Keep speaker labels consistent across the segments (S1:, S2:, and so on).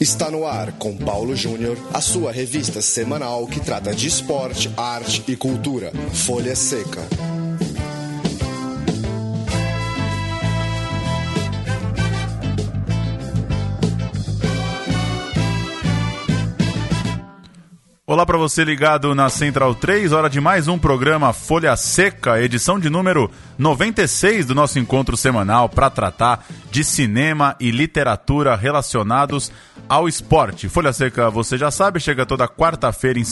S1: Está no ar com Paulo Júnior, a sua revista semanal que trata de esporte, arte e cultura. Folha Seca.
S2: Olá para você ligado na Central 3, hora de mais um programa Folha Seca, edição de número 96 do nosso encontro semanal para tratar de cinema e literatura relacionados ao esporte. Folha Seca, você já sabe, chega toda quarta-feira em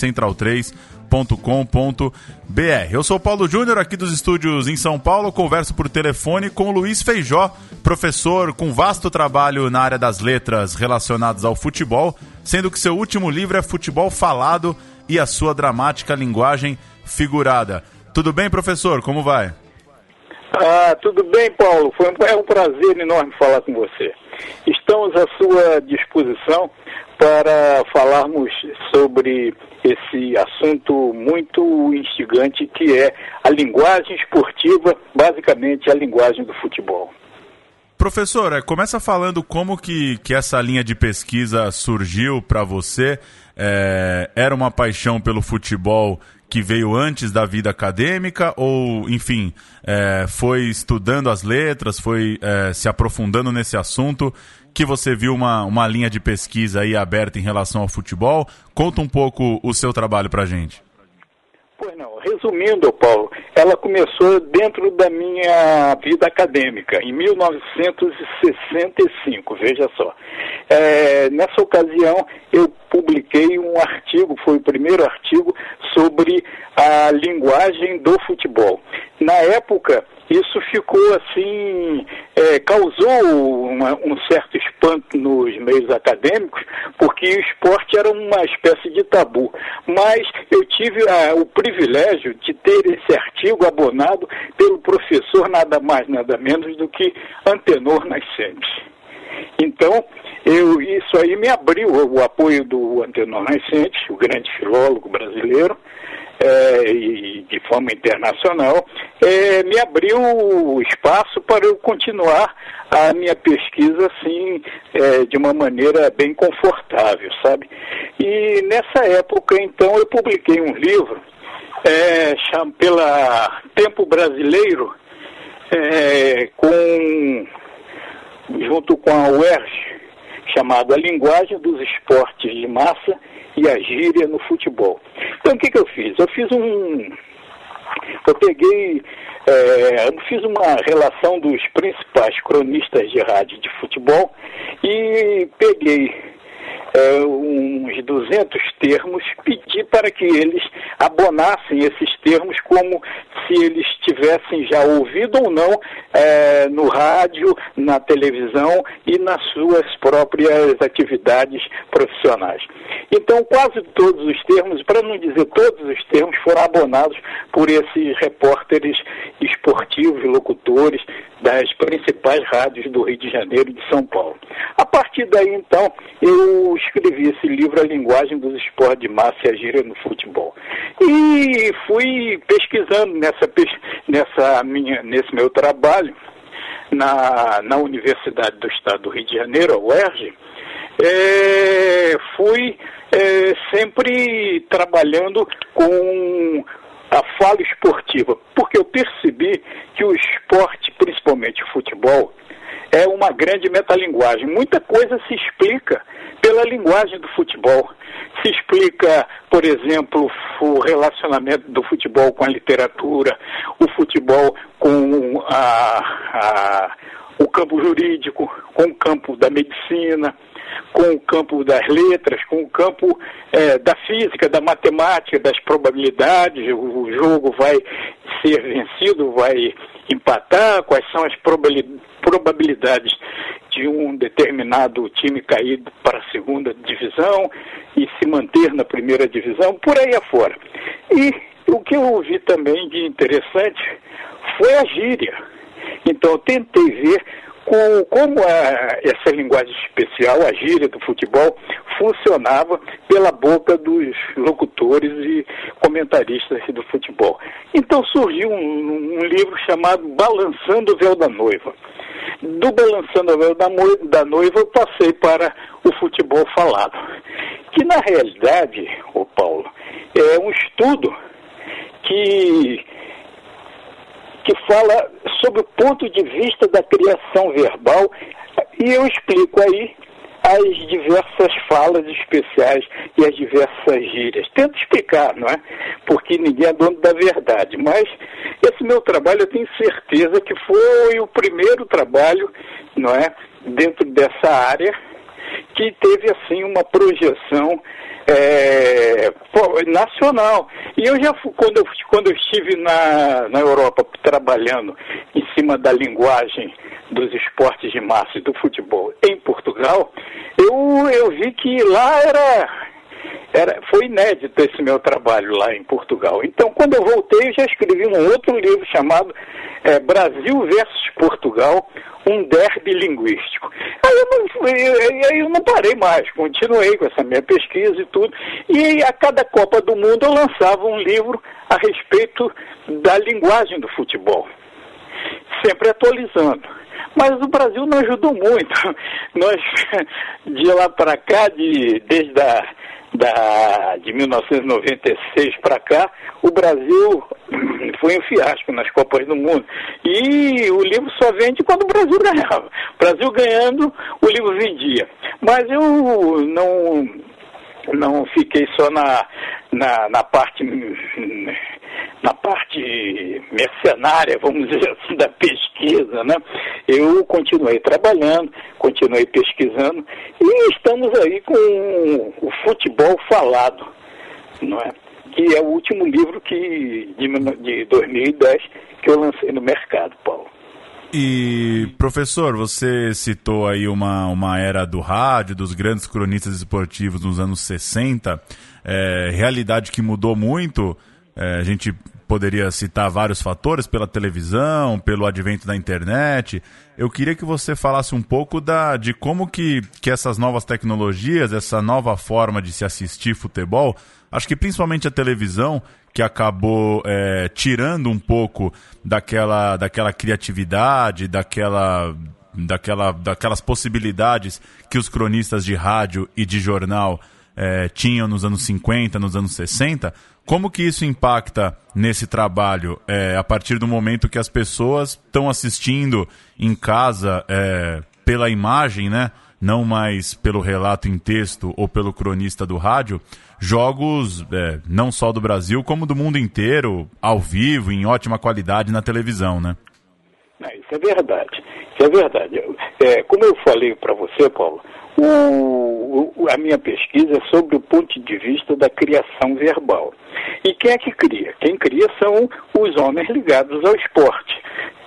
S2: central3.com.br. Eu sou Paulo Júnior, aqui dos estúdios em São Paulo, converso por telefone com Luiz Feijó, professor com vasto trabalho na área das letras relacionadas ao futebol sendo que seu último livro é Futebol Falado e a sua dramática linguagem figurada. Tudo bem, professor? Como vai?
S3: Ah, tudo bem, Paulo. Foi um, é um prazer enorme falar com você. Estamos à sua disposição para falarmos sobre esse assunto muito instigante que é a linguagem esportiva, basicamente a linguagem do futebol.
S2: Professor, é, começa falando como que, que essa linha de pesquisa surgiu para você. É, era uma paixão pelo futebol que veio antes da vida acadêmica ou, enfim, é, foi estudando as letras, foi é, se aprofundando nesse assunto que você viu uma, uma linha de pesquisa aí aberta em relação ao futebol? Conta um pouco o seu trabalho para gente.
S3: Pois não, resumindo, Paulo, ela começou dentro da minha vida acadêmica, em 1965, veja só. É, nessa ocasião, eu publiquei um artigo, foi o primeiro artigo, sobre a linguagem do futebol. Na época, isso ficou assim, é, causou uma, um certo espanto nos meios acadêmicos, porque o esporte era uma espécie de tabu. Mas eu tive ah, o privilégio de ter esse artigo abonado pelo professor nada mais, nada menos do que Antenor Nascente. Então, eu, isso aí me abriu o apoio do Antenor Nascente, o grande filólogo brasileiro, é, e de forma internacional, é, me abriu espaço para eu continuar a minha pesquisa assim, é, de uma maneira bem confortável, sabe? E nessa época, então, eu publiquei um livro é, pela Tempo Brasileiro, com, junto com a UERJ, chamado A Linguagem dos Esportes de Massa e a Gíria no Futebol. Então, o que, que eu fiz? Eu fiz um. Eu peguei. É, eu fiz uma relação dos principais cronistas de rádio de futebol e peguei uns 200 termos, pedi para que eles abonassem esses termos como se eles tivessem já ouvido ou não é, no rádio, na televisão e nas suas próprias atividades profissionais. Então, quase todos os termos, para não dizer todos os termos, foram abonados por esses repórteres esportivos, locutores das principais rádios do Rio de Janeiro e de São Paulo. A partir daí, então, eu escrevi esse livro, A Linguagem dos Esportes de Massa e a Gíria no Futebol. E fui pesquisando nessa, nessa minha, nesse meu trabalho na, na Universidade do Estado do Rio de Janeiro, a UERJ, é, fui é, sempre trabalhando com a fala esportiva, porque eu percebi que o esporte, principalmente o futebol, é uma grande metalinguagem. Muita coisa se explica pela linguagem do futebol. Se explica, por exemplo, o relacionamento do futebol com a literatura, o futebol com a, a, o campo jurídico, com o campo da medicina, com o campo das letras, com o campo é, da física, da matemática, das probabilidades, o jogo vai ser vencido, vai empatar, quais são as probabilidades de um determinado time cair para a segunda divisão e se manter na primeira divisão, por aí afora. E o que eu ouvi também de interessante foi a gíria. Então eu tentei ver com, como a, essa linguagem especial, a gíria do futebol, funcionava pela boca dos locutores e comentaristas do futebol. Então surgiu um, um livro chamado Balançando o Véu da Noiva, do Balançando a Véu da Noiva, eu passei para o futebol falado. Que na realidade, o Paulo, é um estudo que, que fala sobre o ponto de vista da criação verbal, e eu explico aí as diversas falas especiais e as diversas gírias. Tento explicar, não é? Porque ninguém é dono da verdade. Mas esse meu trabalho eu tenho certeza que foi o primeiro trabalho, não é? Dentro dessa área que teve assim uma projeção é, nacional. E eu já quando eu, quando eu estive na, na Europa trabalhando em cima da linguagem dos esportes de massa e do futebol em Portugal, eu, eu vi que lá era era, foi inédito esse meu trabalho lá em Portugal. Então, quando eu voltei, eu já escrevi um outro livro chamado é, Brasil versus Portugal, um derby linguístico. Aí eu, não, aí eu não parei mais, continuei com essa minha pesquisa e tudo. E a cada Copa do Mundo eu lançava um livro a respeito da linguagem do futebol, sempre atualizando. Mas o Brasil não ajudou muito. Nós, de lá para cá, de, desde a da, de 1996 para cá, o Brasil foi um fiasco nas Copas do Mundo. E o livro só vende quando o Brasil ganhava. O Brasil ganhando, o livro vendia. Mas eu não, não fiquei só na, na, na parte na parte mercenária, vamos dizer assim, da pesquisa, né? Eu continuei trabalhando, continuei pesquisando e estamos aí com o futebol falado, não é? Que é o último livro que de 2010 que eu lancei no mercado, Paulo.
S2: E, professor, você citou aí uma, uma era do rádio, dos grandes cronistas esportivos nos anos 60, é, realidade que mudou muito. É, a gente poderia citar vários fatores pela televisão, pelo advento da internet. Eu queria que você falasse um pouco da, de como que, que essas novas tecnologias, essa nova forma de se assistir futebol, acho que principalmente a televisão, que acabou é, tirando um pouco daquela, daquela criatividade, daquela, daquela, daquelas possibilidades que os cronistas de rádio e de jornal é, tinham nos anos 50, nos anos 60, como que isso impacta nesse trabalho é, a partir do momento que as pessoas estão assistindo em casa é, pela imagem, né? Não mais pelo relato em texto ou pelo cronista do rádio, jogos é, não só do Brasil, como do mundo inteiro, ao vivo, em ótima qualidade na televisão, né?
S3: É, isso é verdade. Isso é verdade. É, como eu falei para você, Paulo, o, o, a minha pesquisa é sobre o ponto de vista da criação verbal. E quem é que cria? Quem cria são os homens ligados ao esporte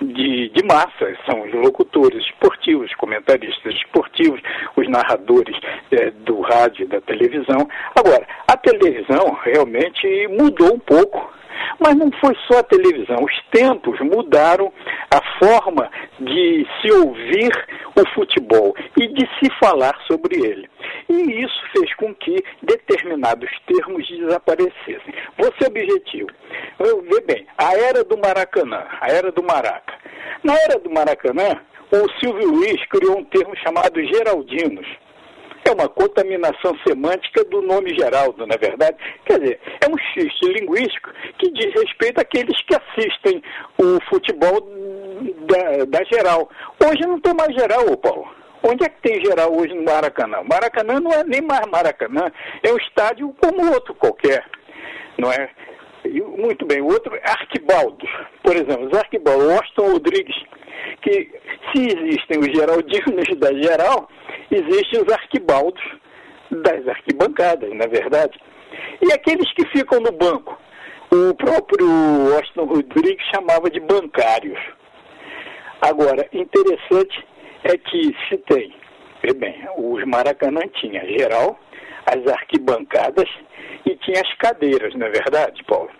S3: de, de massa, são os locutores esportivos, comentaristas esportivos, os narradores é, do rádio e da televisão. Agora, a televisão realmente mudou um pouco mas não foi só a televisão. Os tempos mudaram a forma de se ouvir o futebol e de se falar sobre ele. E isso fez com que determinados termos desaparecessem. Vou ser objetivo. Vê bem, a era do Maracanã, a era do Maraca. Na era do Maracanã, o Silvio Luiz criou um termo chamado Geraldinos é uma contaminação semântica do nome Geraldo, na é verdade. Quer dizer, é um xiste linguístico que diz respeito àqueles que assistem o futebol da, da geral. Hoje não tem mais geral, Paulo. Onde é que tem geral hoje no Maracanã? Maracanã não é nem mais Maracanã, é um estádio como outro qualquer, não é? Muito bem, o outro é Arquibaldos, por exemplo, os Arquibaldos, Austin Rodrigues, que se existem os Geraldinos da geral, existem os arquibaldos das arquibancadas, na é verdade. E aqueles que ficam no banco, o próprio Austin Rodrigues chamava de bancários. Agora, interessante é que se tem, bem, os Maracanã tinha geral, as arquibancadas e tinha as cadeiras, não é verdade, Paulo?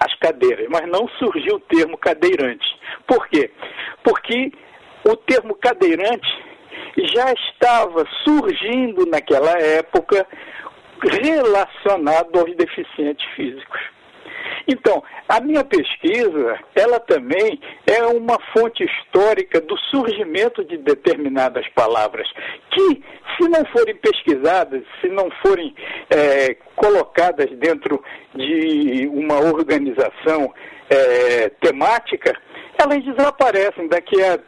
S3: As cadeiras, mas não surgiu o termo cadeirante. Por quê? Porque o termo cadeirante já estava surgindo naquela época relacionado aos deficientes físicos. Então, a minha pesquisa, ela também é uma fonte histórica do surgimento de determinadas palavras, que, se não forem pesquisadas, se não forem é, colocadas dentro de uma organização é, temática, elas desaparecem daqui a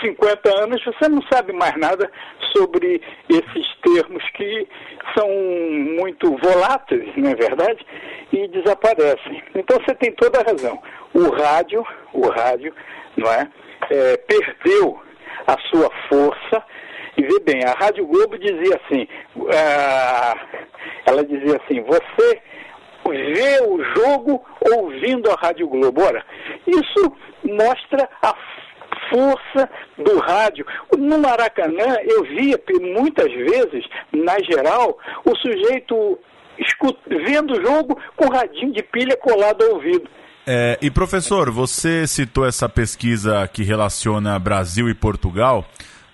S3: 50 anos, você não sabe mais nada sobre esses termos que são muito voláteis, não é verdade? E desaparecem. Então você tem toda a razão. O rádio, o rádio, não é, é perdeu a sua força. E vê bem, a Rádio Globo dizia assim, uh, ela dizia assim, você vê o jogo ouvindo a Rádio Globo. Ora, isso mostra a força do rádio. No Maracanã, eu via muitas vezes, na geral, o sujeito escut... vendo o jogo com o radinho de pilha colado ao ouvido.
S2: É, e professor, você citou essa pesquisa que relaciona Brasil e Portugal.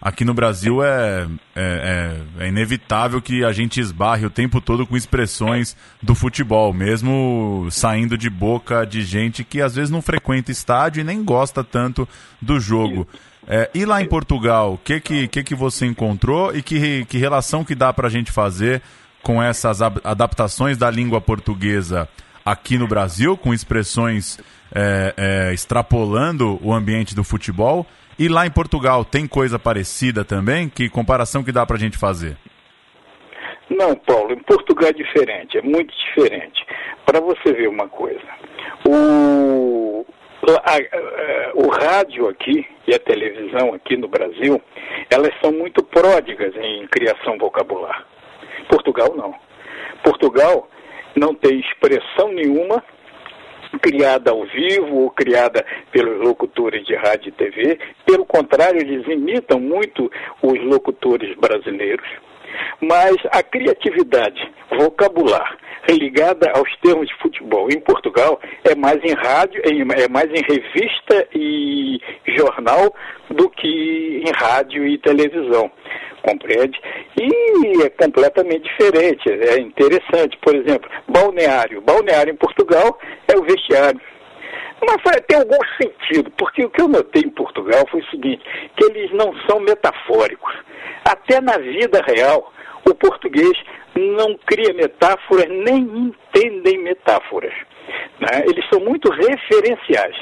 S2: Aqui no Brasil é, é, é, é, inevitável que a gente esbarre o tempo todo com expressões do futebol, mesmo saindo de boca de gente que às vezes não frequenta estádio e nem gosta tanto do jogo. É, e lá em Portugal, o que, que, que, que você encontrou e que, que relação que dá para a gente fazer com essas adaptações da língua portuguesa aqui no Brasil, com expressões é, é, extrapolando o ambiente do futebol? E lá em Portugal tem coisa parecida também? Que comparação que dá para a gente fazer?
S3: Não, Paulo, em Portugal é diferente, é muito diferente. Para você ver uma coisa, o, a, a, o rádio aqui e a televisão aqui no Brasil, elas são muito pródigas em criação vocabular. Portugal não. Portugal não tem expressão nenhuma criada ao vivo ou criada pelos locutores de rádio e TV. Pelo contrário, eles imitam muito os locutores brasileiros. Mas a criatividade vocabular ligada aos termos de futebol em Portugal é mais em rádio, é mais em revista e jornal do que em rádio e televisão compreende? E é completamente diferente, é interessante. Por exemplo, balneário. Balneário em Portugal é o vestiário. Mas tem algum sentido, porque o que eu notei em Portugal foi o seguinte, que eles não são metafóricos. Até na vida real, o português não cria metáforas, nem entendem metáforas. Né? Eles são muito referenciais.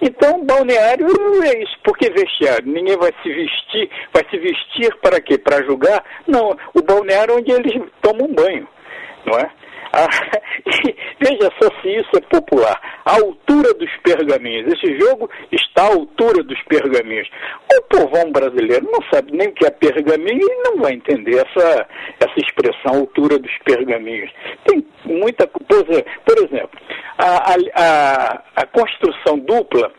S3: Então, balneário é isso. Por que vestiário? Ninguém vai se vestir. Vai se vestir para quê? Para julgar? Não, o balneário é onde eles tomam banho, não é? Ah, veja só se isso é popular. A altura dos pergaminhos. Esse jogo está à altura dos pergaminhos. O povão brasileiro não sabe nem o que é pergaminho e não vai entender essa, essa expressão altura dos pergaminhos. Tem muita coisa. Por exemplo, a, a, a construção dupla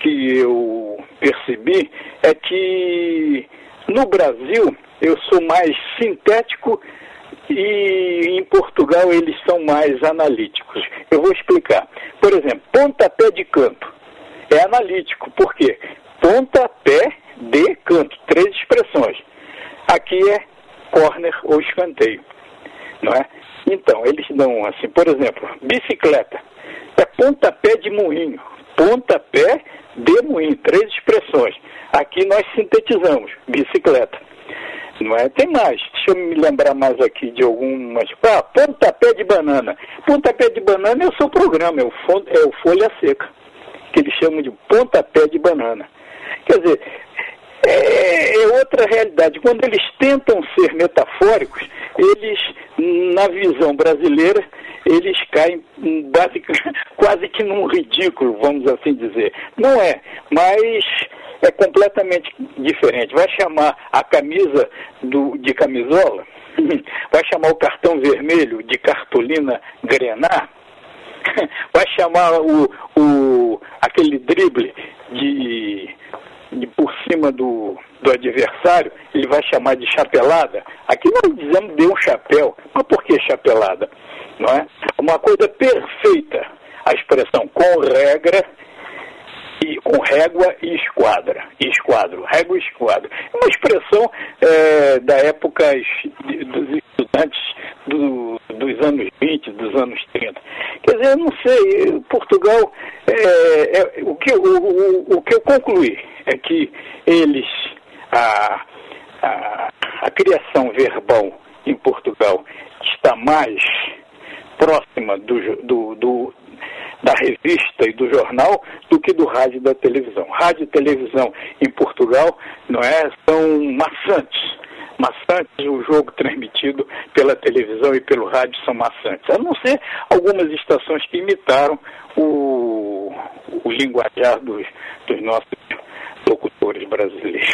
S3: que eu percebi é que no Brasil eu sou mais sintético e em Portugal eles são mais analíticos. Eu vou explicar. Por exemplo, pontapé de canto é analítico. Por quê? Pontapé de canto, três expressões. Aqui é corner ou escanteio, não é? Então, eles dão assim, por exemplo, bicicleta é pontapé de moinho, pontapé de moinho, três expressões. Aqui nós sintetizamos, bicicleta. Não é? Tem mais, deixa eu me lembrar mais aqui de algumas. Ah, pontapé de banana. Pontapé de banana é o seu programa, é o, é o Folha Seca, que eles chamam de pontapé de banana. Quer dizer, é, é outra realidade. Quando eles tentam ser metafóricos, eles, na visão brasileira, eles caem quase que num ridículo, vamos assim dizer. Não é, mas é completamente diferente. Vai chamar a camisa do, de camisola, vai chamar o cartão vermelho de cartolina grenar, vai chamar o, o, aquele drible de, de por cima do, do adversário, ele vai chamar de chapelada. Aqui nós dizemos de um chapéu, mas por que chapelada? Não é? Uma coisa perfeita, a expressão com regra e com régua e esquadra, e esquadro, régua e esquadro. Uma expressão é, da época dos estudantes do, dos anos 20, dos anos 30. Quer dizer, eu não sei, Portugal, é, é, o, que, o, o, o que eu concluí é que eles, a, a, a criação verbal em Portugal está mais próxima do, do, do, da revista e do jornal do que do rádio e da televisão. Rádio e televisão em Portugal não é, são maçantes. Maçantes, o jogo transmitido pela televisão e pelo rádio são maçantes. A não ser algumas estações que imitaram o, o linguajar dos, dos nossos locutores brasileiros.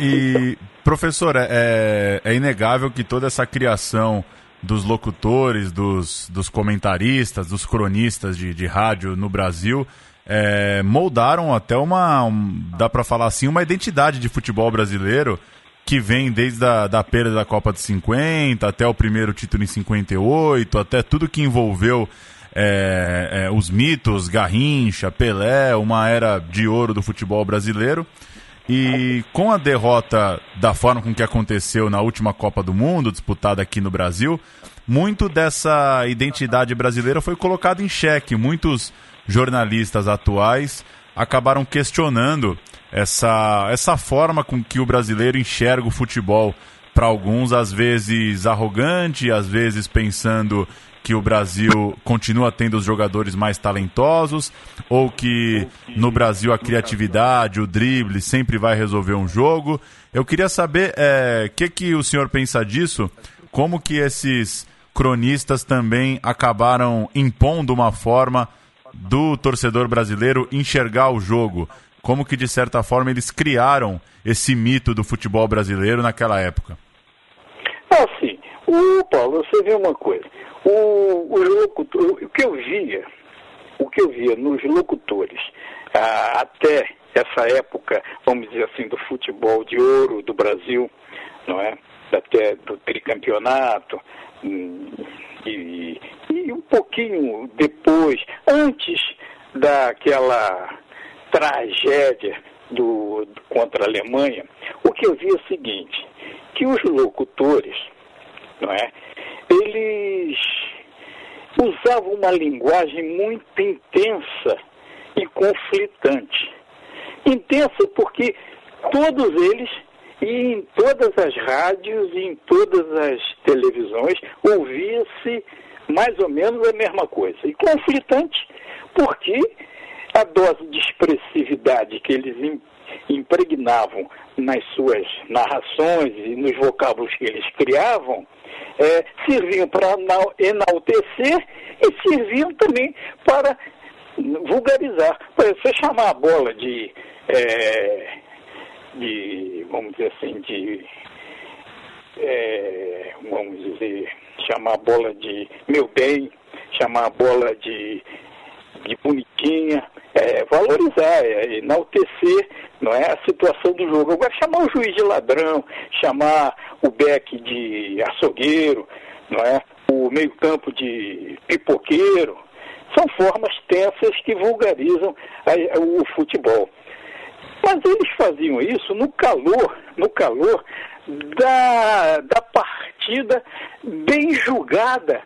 S2: E, professor, é, é inegável que toda essa criação dos locutores, dos, dos comentaristas, dos cronistas de, de rádio no Brasil é, moldaram até uma, um, dá para falar assim, uma identidade de futebol brasileiro que vem desde a da perda da Copa de 50 até o primeiro título em 58, até tudo que envolveu é, é, os mitos, Garrincha, Pelé, uma era de ouro do futebol brasileiro. E com a derrota da forma com que aconteceu na última Copa do Mundo, disputada aqui no Brasil, muito dessa identidade brasileira foi colocado em xeque. Muitos jornalistas atuais acabaram questionando essa, essa forma com que o brasileiro enxerga o futebol. Para alguns, às vezes arrogante, às vezes pensando que o Brasil continua tendo os jogadores mais talentosos ou que no Brasil a criatividade, o drible sempre vai resolver um jogo. Eu queria saber o é, que, que o senhor pensa disso, como que esses cronistas também acabaram impondo uma forma do torcedor brasileiro enxergar o jogo. Como que, de certa forma, eles criaram esse mito do futebol brasileiro naquela época?
S3: Ah, sim. O Paulo, você vê uma coisa. O, locutor, o que eu via, o que eu via nos locutores, ah, até essa época, vamos dizer assim, do futebol de ouro do Brasil, não é? Até do tricampeonato, hum, e, e um pouquinho depois, antes daquela tragédia do, contra a Alemanha, o que eu vi é o seguinte, que os locutores, não é? eles usavam uma linguagem muito intensa e conflitante. Intensa porque todos eles, e em todas as rádios e em todas as televisões, ouvia-se mais ou menos a mesma coisa. E conflitante porque a dose de expressividade que eles impregnavam nas suas narrações e nos vocábulos que eles criavam é, serviam para enaltecer e serviam também para vulgarizar. Você chamar a bola de, é, de vamos dizer assim, de, é, vamos dizer, chamar a bola de meu bem, chamar a bola de, de bonitinha, é, valorizar, é, enaltecer não é, a situação do jogo. Agora, chamar o juiz de ladrão, chamar o Beck de açougueiro, não é, o meio-campo de pipoqueiro, são formas tensas que vulgarizam a, o futebol. Mas eles faziam isso no calor, no calor da, da partida bem julgada,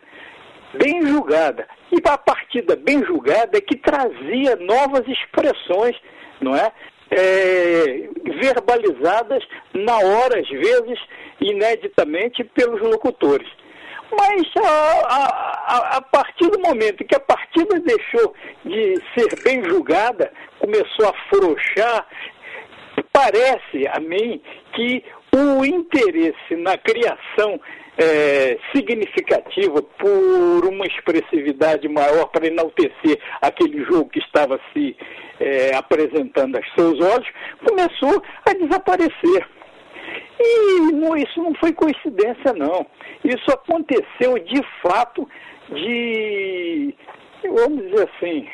S3: bem julgada. E a partida bem julgada é que trazia novas expressões, não é? é? verbalizadas na hora, às vezes, ineditamente, pelos locutores. Mas a, a, a, partir do momento que a partida deixou de ser bem julgada, começou a afrouxar, parece a mim que o interesse na criação é, significativa por uma expressividade maior para enaltecer aquele jogo que estava se é, apresentando aos seus olhos, começou a desaparecer. E não, isso não foi coincidência, não. Isso aconteceu de fato de, vamos dizer assim,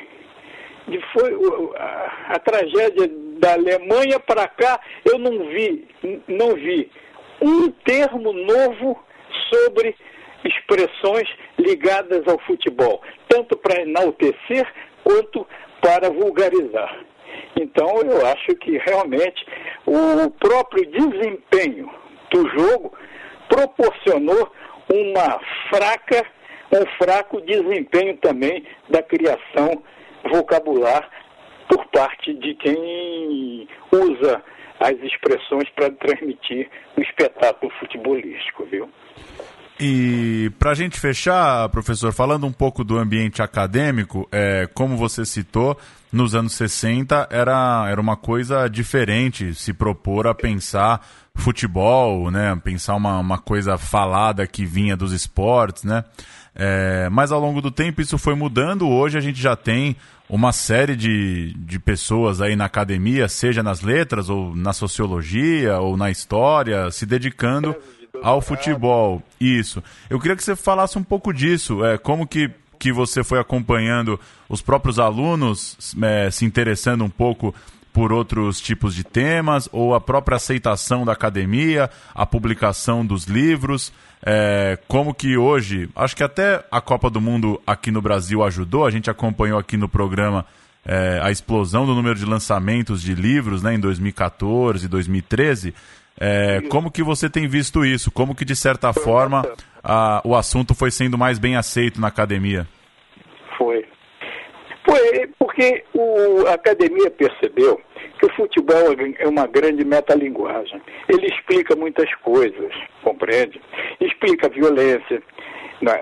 S3: de foi a, a tragédia da Alemanha para cá, eu não vi, não vi um termo novo sobre expressões ligadas ao futebol, tanto para enaltecer quanto para vulgarizar. Então, eu acho que realmente o próprio desempenho do jogo proporcionou uma fraca, um fraco desempenho também da criação vocabular por parte de quem usa as expressões para transmitir o espetáculo futebolístico, viu?
S2: E para a gente fechar, professor, falando um pouco do ambiente acadêmico, é, como você citou, nos anos 60 era, era uma coisa diferente se propor a pensar futebol, né? Pensar uma, uma coisa falada que vinha dos esportes, né? É, mas ao longo do tempo isso foi mudando. Hoje a gente já tem uma série de, de pessoas aí na academia, seja nas letras, ou na sociologia, ou na história, se dedicando ao futebol. Isso. Eu queria que você falasse um pouco disso. É, como que, que você foi acompanhando os próprios alunos é, se interessando um pouco por outros tipos de temas, ou a própria aceitação da academia, a publicação dos livros. É, como que hoje, acho que até a Copa do Mundo aqui no Brasil ajudou, a gente acompanhou aqui no programa é, a explosão do número de lançamentos de livros né, em 2014, 2013. É, como que você tem visto isso? Como que, de certa forma, a, o assunto foi sendo mais bem aceito na academia?
S3: Foi. Foi porque o, a academia percebeu o futebol é uma grande metalinguagem. Ele explica muitas coisas, compreende? Explica violência,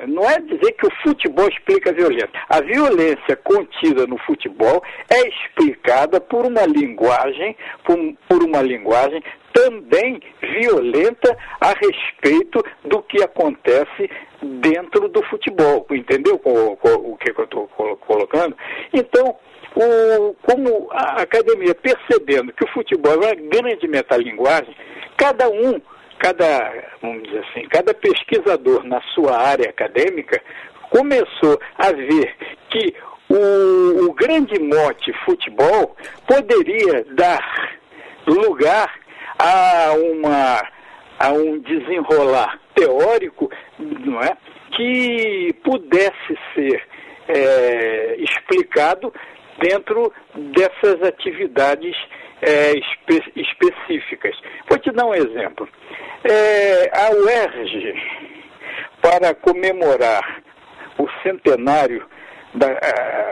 S3: não é dizer que o futebol explica a violência. A violência contida no futebol é explicada por uma linguagem, por, por uma linguagem também violenta a respeito do que acontece dentro do futebol. Entendeu o, o, o que eu estou colocando? Então, o, como a academia percebendo que o futebol é uma grande metalinguagem, cada um cada, vamos dizer assim, cada pesquisador na sua área acadêmica começou a ver que o, o grande mote futebol poderia dar lugar a uma a um desenrolar teórico, não é, que pudesse ser é, explicado dentro dessas atividades é, espe específicas. Vou te dar um exemplo. É, a UERJ, para comemorar o centenário da,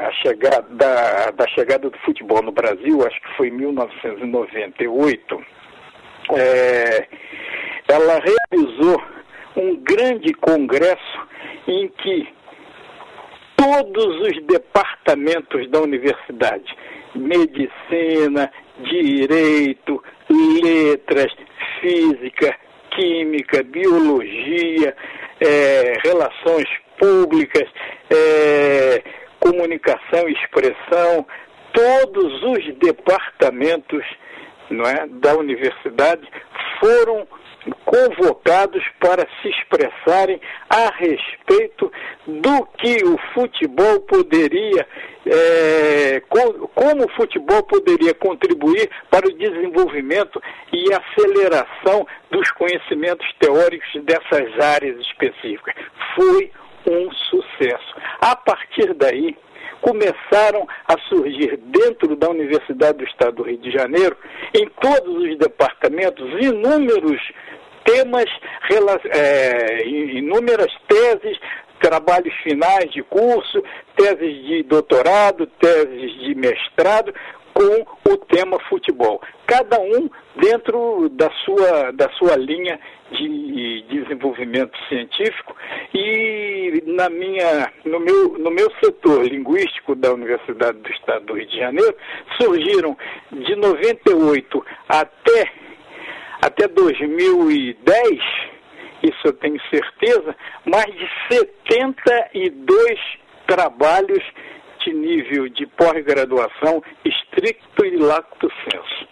S3: a chegada, da, da, chegada do futebol no Brasil, acho que foi em 1998, é, ela realizou um grande congresso em que todos os departamentos da universidade, medicina, direito, letras, física, química, biologia, é, relações públicas, é, comunicação e expressão, todos os departamentos não é, da universidade foram convocados para se expressarem a respeito do que o futebol poderia, é, como o futebol poderia contribuir para o desenvolvimento e aceleração dos conhecimentos teóricos dessas áreas específicas. Foi um sucesso. A partir daí, começaram a surgir dentro da Universidade do Estado do Rio de Janeiro, em todos os departamentos, inúmeros temas, é, inúmeras teses, trabalhos finais de curso, teses de doutorado, teses de mestrado, com o tema futebol. Cada um dentro da sua, da sua linha de desenvolvimento científico e na minha, no, meu, no meu setor linguístico da Universidade do Estado do Rio de Janeiro surgiram de 98 até até 2010, isso eu tenho certeza, mais de 72 trabalhos de nível de pós-graduação estricto e lacto senso.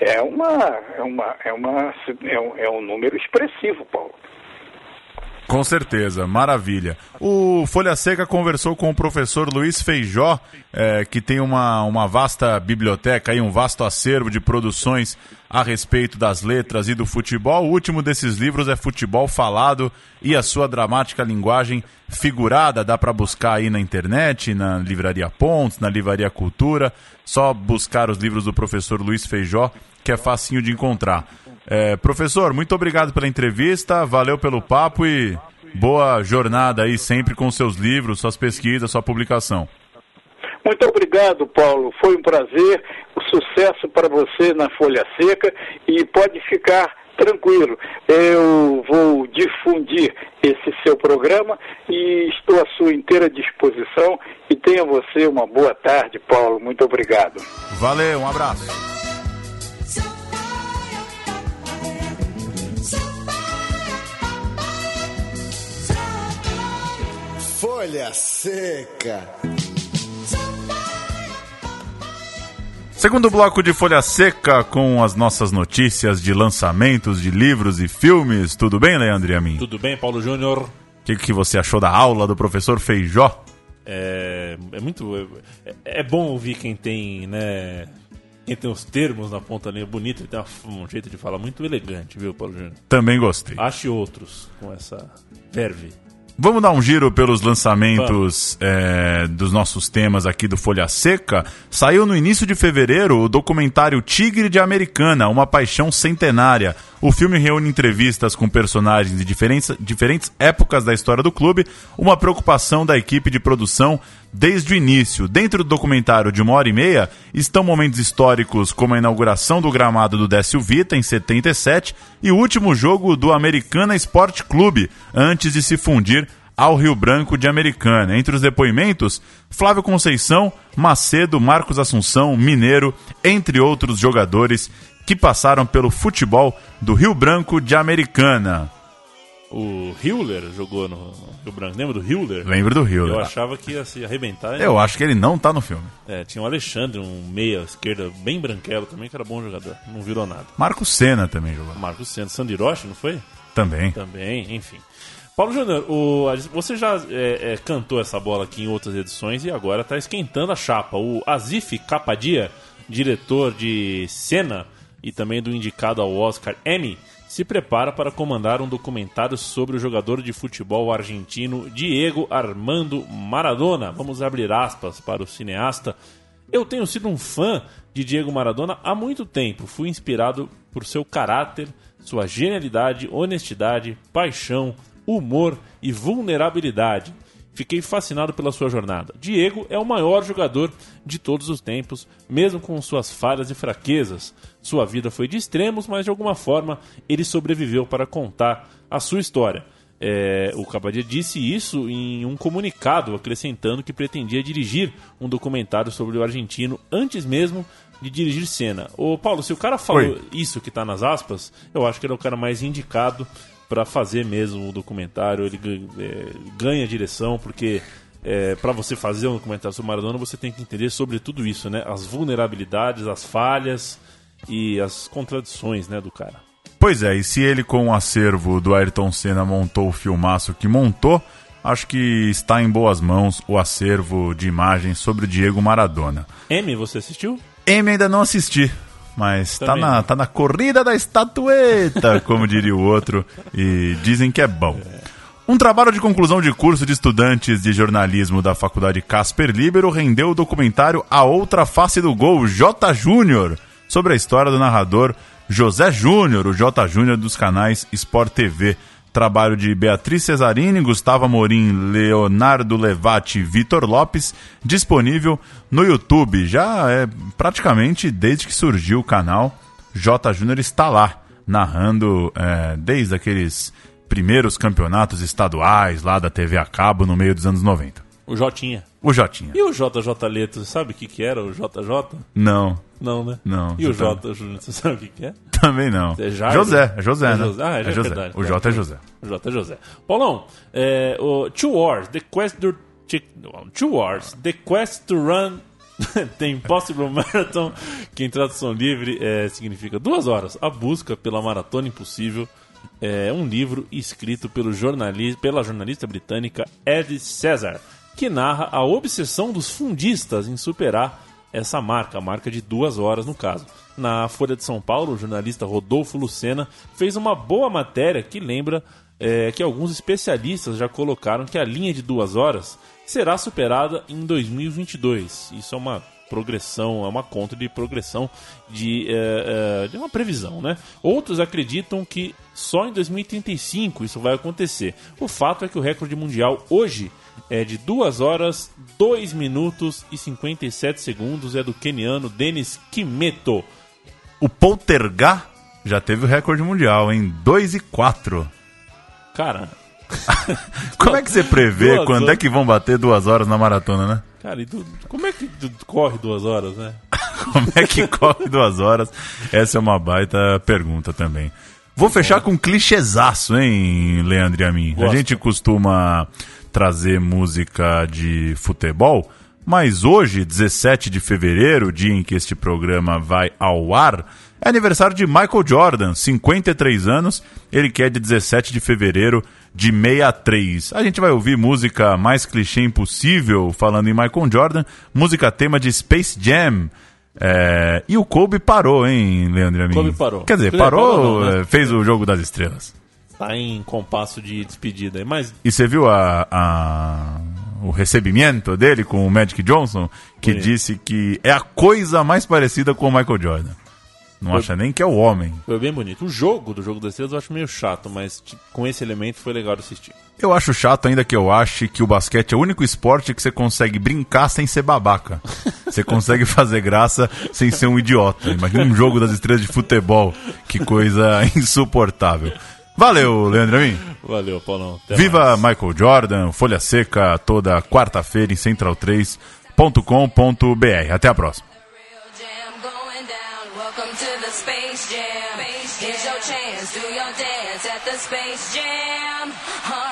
S3: É, uma, é, uma, é, uma, é, um, é um número expressivo, Paulo.
S2: Com certeza, maravilha. O Folha Seca conversou com o professor Luiz Feijó, é, que tem uma, uma vasta biblioteca e um vasto acervo de produções a respeito das letras e do futebol. O último desses livros é Futebol Falado e a sua dramática linguagem figurada. Dá para buscar aí na internet, na Livraria Pontes, na Livraria Cultura. Só buscar os livros do professor Luiz Feijó, que é facinho de encontrar. É, professor, muito obrigado pela entrevista, valeu pelo papo e Boa jornada aí sempre com seus livros, suas pesquisas, sua publicação.
S3: Muito obrigado, Paulo. Foi um prazer. O sucesso para você na Folha Seca e pode ficar tranquilo. Eu vou difundir esse seu programa e estou à sua inteira disposição. E tenha você uma boa tarde, Paulo. Muito obrigado.
S2: Valeu, um abraço.
S1: Folha Seca.
S2: Segundo bloco de Folha Seca com as nossas notícias de lançamentos de livros e filmes. Tudo bem, Leandro e a mim?
S4: Tudo bem, Paulo Júnior? O
S2: que, que você achou da aula do professor Feijó?
S4: É, é muito. É, é, bom ouvir quem tem, né? Quem tem os termos na ponta linha bonito, ele tem um jeito de falar muito elegante, viu, Paulo Júnior?
S2: Também gostei.
S4: Ache outros com essa verve.
S2: Vamos dar um giro pelos lançamentos é, dos nossos temas aqui do Folha Seca. Saiu no início de fevereiro o documentário Tigre de Americana, uma paixão centenária. O filme reúne entrevistas com personagens de diferentes, diferentes épocas da história do clube, uma preocupação da equipe de produção desde o início. Dentro do documentário de uma hora e meia estão momentos históricos como a inauguração do gramado do Décio Vita em 77 e o último jogo do Americana Sport Clube, antes de se fundir ao Rio Branco de Americana. Entre os depoimentos, Flávio Conceição, Macedo, Marcos Assunção, Mineiro, entre outros jogadores que passaram pelo futebol do Rio Branco de Americana.
S4: O Hiller jogou no Rio Branco. Lembra do Hiller?
S2: Lembro do Hiller.
S4: Eu achava que ia se arrebentar.
S2: Eu acho que ele não tá no filme.
S4: É, tinha o Alexandre, um meia esquerda bem branquelo também, que era bom jogador. Não virou nada.
S2: Marcos Senna também jogou.
S4: Marcos Senna. Sandiroche, não foi?
S2: Também.
S4: Também, enfim. Paulo Júnior, você já é, é, cantou essa bola aqui em outras edições e agora está esquentando a chapa. O Azif Capadia, diretor de Cena e também do indicado ao Oscar Emmy, se prepara para comandar um documentário sobre o jogador de futebol argentino Diego Armando Maradona. Vamos abrir aspas para o cineasta. Eu tenho sido um fã de Diego Maradona há muito tempo. Fui inspirado por seu caráter, sua genialidade, honestidade, paixão, humor e vulnerabilidade. Fiquei fascinado pela sua jornada. Diego é o maior jogador de todos os tempos, mesmo com suas falhas e fraquezas. Sua vida foi de extremos, mas de alguma forma ele sobreviveu para contar a sua história. É, o Cabadia disse isso em um comunicado, acrescentando que pretendia dirigir um documentário sobre o argentino antes mesmo de dirigir cena. Ô Paulo, se o cara falou Oi. isso que está nas aspas, eu acho que ele é o cara mais indicado para fazer mesmo o documentário. Ele é, ganha direção, porque é, para você fazer um documentário sobre Maradona, você tem que entender sobre tudo isso, né? As vulnerabilidades, as falhas e as contradições né, do cara.
S2: Pois é, e se ele com o acervo do Ayrton Senna montou o filmaço que montou, acho que está em boas mãos o acervo de imagens sobre o Diego Maradona.
S4: M, você assistiu?
S2: M ainda não assisti, mas tá na, tá na corrida da estatueta, como diria o outro, e dizem que é bom. Um trabalho de conclusão de curso de estudantes de jornalismo da Faculdade Casper Libero rendeu o documentário A Outra Face do Gol, J. Júnior, sobre a história do narrador José Júnior, o J. Júnior dos canais Sport TV. Trabalho de Beatriz Cesarini, Gustavo Amorim, Leonardo Levati e Vitor Lopes, disponível no YouTube. Já é praticamente desde que surgiu o canal, J. Júnior está lá, narrando é, desde aqueles primeiros campeonatos estaduais lá da TV a cabo no meio dos anos 90.
S4: O Jotinha.
S2: O Jotinha.
S4: E o JJ Leto, sabe o que, que era o JJ?
S2: Não.
S4: Não, né?
S2: Não.
S4: E o J Júnior, você sabe o que, que é?
S2: Também não.
S4: É
S2: José, é José,
S4: é
S2: né?
S4: José. Ah, é,
S2: é José.
S4: Verdade,
S2: o J é José.
S4: O J é José. Paulão, é, o Two Wars, The Quest to... Two Wars, The Quest to Run The Impossible Marathon, que em tradução livre é, significa duas horas. A busca pela maratona impossível é um livro escrito pelo jornalista, pela jornalista britânica Ed Cesar que narra a obsessão dos fundistas em superar essa marca, a marca de duas horas no caso. Na Folha de São Paulo, o jornalista Rodolfo Lucena fez uma boa matéria que lembra é, que alguns especialistas já colocaram que a linha de duas horas será superada em 2022. Isso é uma progressão, é uma conta de progressão de, é, é, de uma previsão, né? Outros acreditam que só em 2035 isso vai acontecer. O fato é que o recorde mundial hoje é de 2 horas, 2 minutos e 57 segundos, é do keniano Denis Kimeto.
S2: O Poltergar já teve o recorde mundial, em 2 e 4.
S4: Cara,
S2: Como é que você prevê quando
S4: horas.
S2: é que vão bater duas horas na maratona, né?
S4: cara, e tu- como é que corre duas horas, né?
S2: Como é que corre duas horas? Essa é uma baita pergunta também. Vou fechar com um clichêzaço, hein, Leandro e a mim. A gente costuma trazer música de futebol, mas hoje, 17 de fevereiro, dia em que este programa vai ao ar, é aniversário de Michael Jordan, 53 anos, ele que é de 17 de fevereiro de 63. A gente vai ouvir música mais clichê impossível, falando em Michael Jordan, música tema de Space Jam. É, e o Kobe parou, hein, Leandro a mim?
S4: Kobe parou.
S2: Quer dizer, parou,
S4: parou né?
S2: é, fez o jogo das estrelas.
S4: Tá em compasso de despedida mas
S2: E você viu a, a- o recebimento dele com o Magic Johnson, que
S4: Bonito.
S2: disse que é a coisa mais parecida com o Michael Jordan. Não
S4: Foi-
S2: acha nem que é o homem.
S4: foi bem bonito. O jogo do Jogo das Estrelas eu acho meio chato, mas tipo, com esse elemento foi legal de assistir.
S2: Eu acho chato ainda que eu ache que o basquete é o único esporte que você consegue brincar sem ser babaca. Você consegue fazer graça sem ser um idiota. Imagina um jogo das estrelas de futebol. Que coisa insuportável. Valeu, Leandro Amin.
S4: Valeu, Paulão. Até
S2: Viva
S4: mais.
S2: Michael Jordan, Folha Seca, toda quarta-feira em central3.com.br. Até a próxima.
S5: Chance. Do your dance at the Space Jam. Right.